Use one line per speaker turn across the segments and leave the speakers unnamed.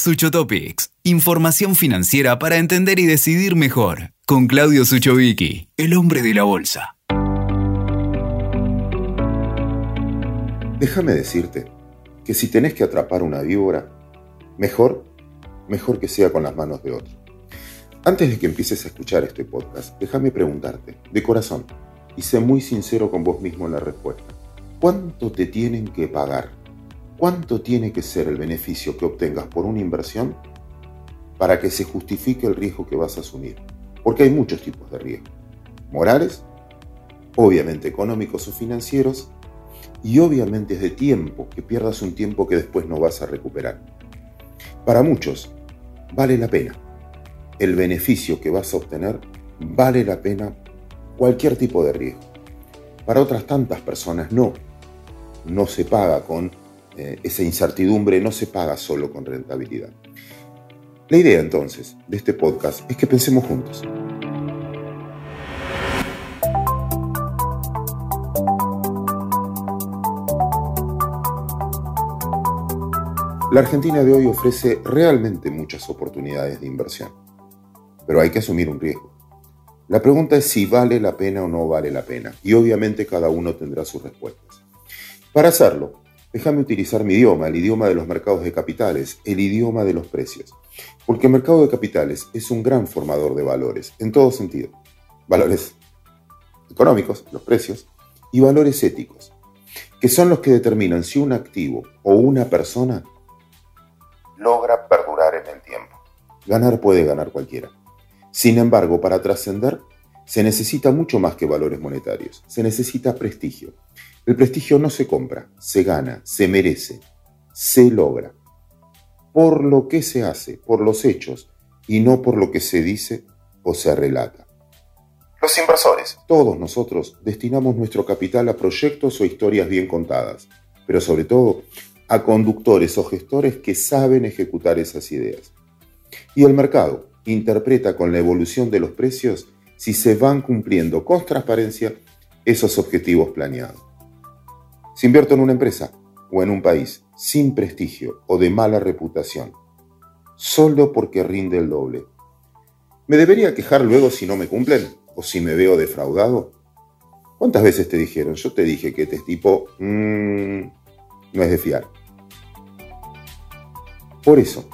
Suchotopics, información financiera para entender y decidir mejor, con Claudio Suchovicki, el hombre de la bolsa.
Déjame decirte que si tenés que atrapar una víbora, mejor, mejor que sea con las manos de otro. Antes de que empieces a escuchar este podcast, déjame preguntarte, de corazón, y sé muy sincero con vos mismo en la respuesta. ¿Cuánto te tienen que pagar? ¿Cuánto tiene que ser el beneficio que obtengas por una inversión para que se justifique el riesgo que vas a asumir? Porque hay muchos tipos de riesgo. Morales, obviamente económicos o financieros, y obviamente es de tiempo, que pierdas un tiempo que después no vas a recuperar. Para muchos, vale la pena. El beneficio que vas a obtener vale la pena cualquier tipo de riesgo. Para otras tantas personas no. No se paga con eh, esa incertidumbre, no se paga solo con rentabilidad. La idea entonces de este podcast es que pensemos juntos. La Argentina de hoy ofrece realmente muchas oportunidades de inversión, pero hay que asumir un riesgo. La pregunta es si vale la pena o no vale la pena, y obviamente cada uno tendrá sus respuestas. Para hacerlo, déjame utilizar mi idioma, el idioma de los mercados de capitales, el idioma de los precios, porque el mercado de capitales es un gran formador de valores, en todo sentido. Valores económicos, los precios, y valores éticos, que son los que determinan si un activo o una persona logra perdurar en el tiempo. Ganar puede ganar cualquiera. Sin embargo, para trascender se necesita mucho más que valores monetarios, se necesita prestigio. El prestigio no se compra, se gana, se merece, se logra. Por lo que se hace, por los hechos, y no por lo que se dice o se relata. Los inversores, todos nosotros, destinamos nuestro capital a proyectos o historias bien contadas, pero sobre todo a conductores o gestores que saben ejecutar esas ideas. Y el mercado, interpreta con la evolución de los precios si se van cumpliendo con transparencia esos objetivos planeados. Si invierto en una empresa o en un país sin prestigio o de mala reputación, solo porque rinde el doble, ¿me debería quejar luego si no me cumplen o si me veo defraudado? ¿Cuántas veces te dijeron? Yo te dije que este tipo mmm, no es de fiar. Por eso,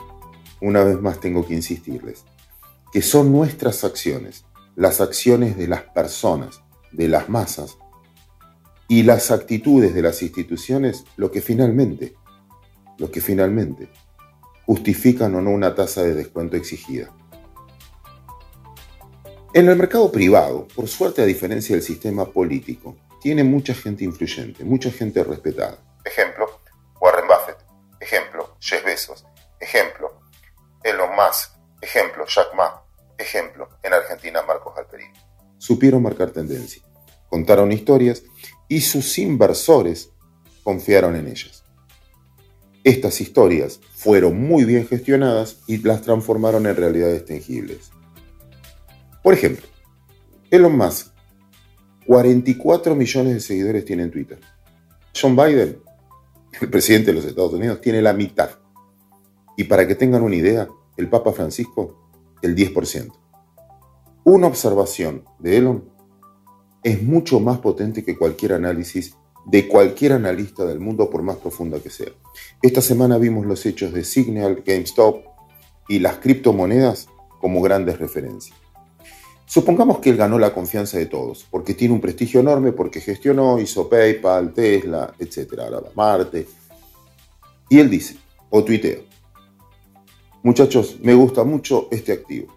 una vez más tengo que insistirles que son nuestras acciones, las acciones de las personas, de las masas, y las actitudes de las instituciones lo que finalmente, lo que finalmente justifican o no una tasa de descuento exigida. En el mercado privado, por suerte a diferencia del sistema político, tiene mucha gente influyente, mucha gente respetada. Ejemplo, Warren Buffett. Ejemplo, Jeff Bezos. Ejemplo, Elon Musk. Ejemplo, Jack Ma. Ejemplo, en Argentina Marcos Alperín. Supieron marcar tendencia, contaron historias y sus inversores confiaron en ellas. Estas historias fueron muy bien gestionadas y las transformaron en realidades tangibles. Por ejemplo, Elon Musk, 44 millones de seguidores tiene en Twitter. John Biden, el presidente de los Estados Unidos, tiene la mitad. Y para que tengan una idea, el Papa Francisco el 10%. Una observación de Elon es mucho más potente que cualquier análisis de cualquier analista del mundo, por más profunda que sea. Esta semana vimos los hechos de Signal, GameStop y las criptomonedas como grandes referencias. Supongamos que él ganó la confianza de todos, porque tiene un prestigio enorme, porque gestionó, hizo PayPal, Tesla, etc. Marte. Y él dice, o tuitea, muchachos, me gusta mucho este activo.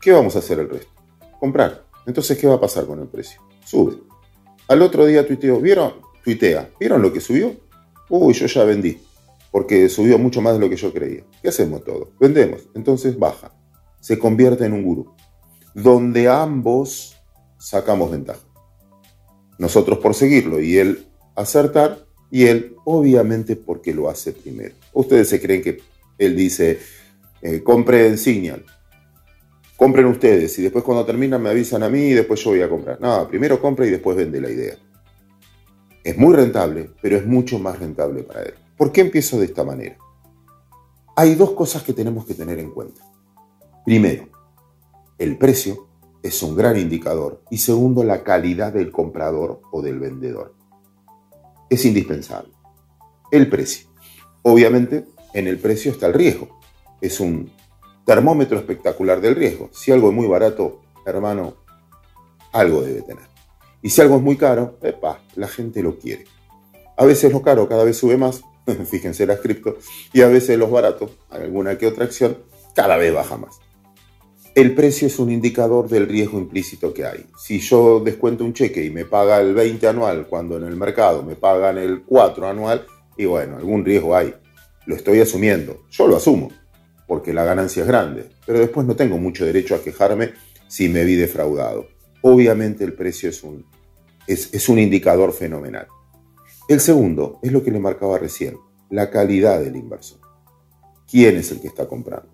¿Qué vamos a hacer el resto? Comprar. Entonces, ¿qué va a pasar con el precio? Sube. Al otro día tuiteo, ¿vieron? Tuitea, ¿vieron lo que subió? Uy, yo ya vendí, porque subió mucho más de lo que yo creía. ¿Qué hacemos todo? Vendemos. Entonces baja. Se convierte en un gurú, donde ambos sacamos ventaja. Nosotros por seguirlo y él acertar, y él obviamente porque lo hace primero. Ustedes se creen que él dice, eh, compren Signal, compren ustedes y después cuando terminan me avisan a mí y después yo voy a comprar. No, primero compra y después vende la idea. Es muy rentable, pero es mucho más rentable para él. ¿Por qué empiezo de esta manera? Hay dos cosas que tenemos que tener en cuenta. Primero, el precio es un gran indicador y segundo, la calidad del comprador o del vendedor. Es indispensable. El precio. Obviamente, en el precio está el riesgo. Es un termómetro espectacular del riesgo. Si algo es muy barato, hermano, algo debe tener. Y si algo es muy caro, epa, la gente lo quiere. A veces lo caro cada vez sube más, fíjense las cripto, y a veces los baratos, alguna que otra acción, cada vez baja más. El precio es un indicador del riesgo implícito que hay. Si yo descuento un cheque y me paga el 20 anual cuando en el mercado me pagan el 4 anual, y bueno, algún riesgo hay. Lo estoy asumiendo. Yo lo asumo, porque la ganancia es grande, pero después no tengo mucho derecho a quejarme si me vi defraudado. Obviamente el precio es un, es, un indicador fenomenal. El segundo es lo que le marcaba recién, la calidad del inversor. ¿Quién es el que está comprando?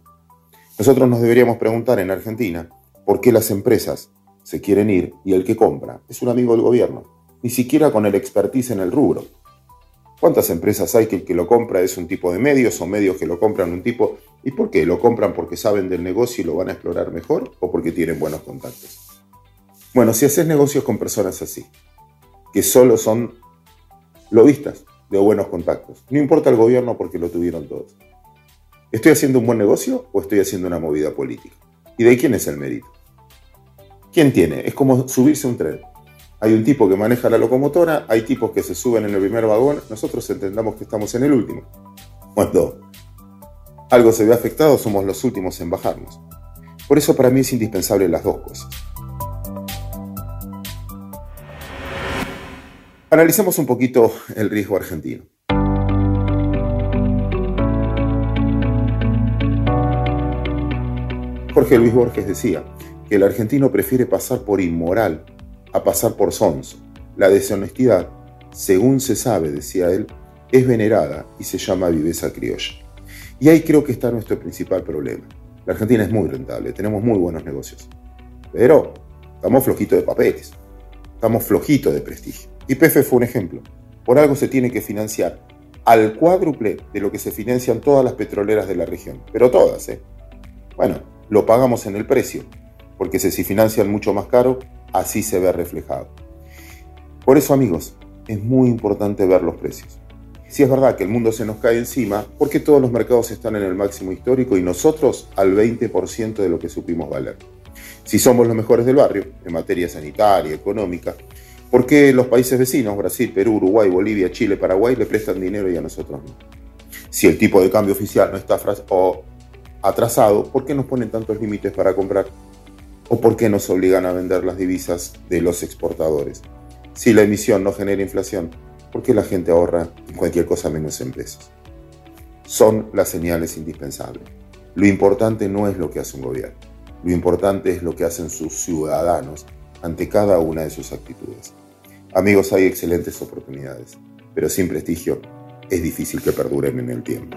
Nosotros nos deberíamos preguntar en Argentina por qué las empresas se quieren ir y el que compra es un amigo del gobierno, ni siquiera con el expertise en el rubro. ¿Cuántas empresas hay que el que lo compra es un tipo de medios o medios que lo compran un tipo? ¿Y por qué? ¿Lo compran porque saben del negocio y lo van a explorar mejor o porque tienen buenos contactos? Bueno, si haces negocios con personas así, que solo son lobistas de buenos contactos, no importa el gobierno porque lo tuvieron todos. ¿Estoy haciendo un buen negocio o estoy haciendo una movida política? ¿Y de quién es el mérito? ¿Quién tiene? Es como subirse un tren. Hay un tipo que maneja la locomotora, hay tipos que se suben en el primer vagón, nosotros entendamos que estamos en el último. Cuando algo se ve afectado, somos los últimos en bajarnos. Por eso para mí es indispensable las dos cosas. Analicemos un poquito el riesgo argentino. Jorge Luis Borges decía que el argentino prefiere pasar por inmoral a pasar por sonso. La deshonestidad, según se sabe, decía él, es venerada y se llama viveza criolla. Y ahí creo que está nuestro principal problema. La Argentina es muy rentable, tenemos muy buenos negocios. Pero estamos flojitos de papeles, estamos flojitos de prestigio. Y PF fue un ejemplo. Por algo se tiene que financiar al cuádruple de lo que se financian todas las petroleras de la región. Pero todas, ¿eh? Bueno, lo pagamos en el precio, porque si financian mucho más caro, así se ve reflejado. Por eso, amigos, es muy importante ver los precios. Si es verdad que el mundo se nos cae encima, porque todos los mercados están en el máximo histórico y nosotros al 20% de lo que supimos valer. Si somos los mejores del barrio, en materia sanitaria, económica, ¿por qué los países vecinos, Brasil, Perú, Uruguay, Bolivia, Chile, Paraguay, le prestan dinero y a nosotros no? Si el tipo de cambio oficial no está atrasado, ¿por qué nos ponen tantos límites para comprar? ¿O por qué nos obligan a vender las divisas de los exportadores? Si la emisión no genera inflación, ¿por qué la gente ahorra en cualquier cosa menos en pesos? Son las señales indispensables. Lo importante no es lo que hace un gobierno, lo importante es lo que hacen sus ciudadanos ante cada una de sus actitudes. Amigos, hay excelentes oportunidades, pero sin prestigio es difícil que perduren en el tiempo.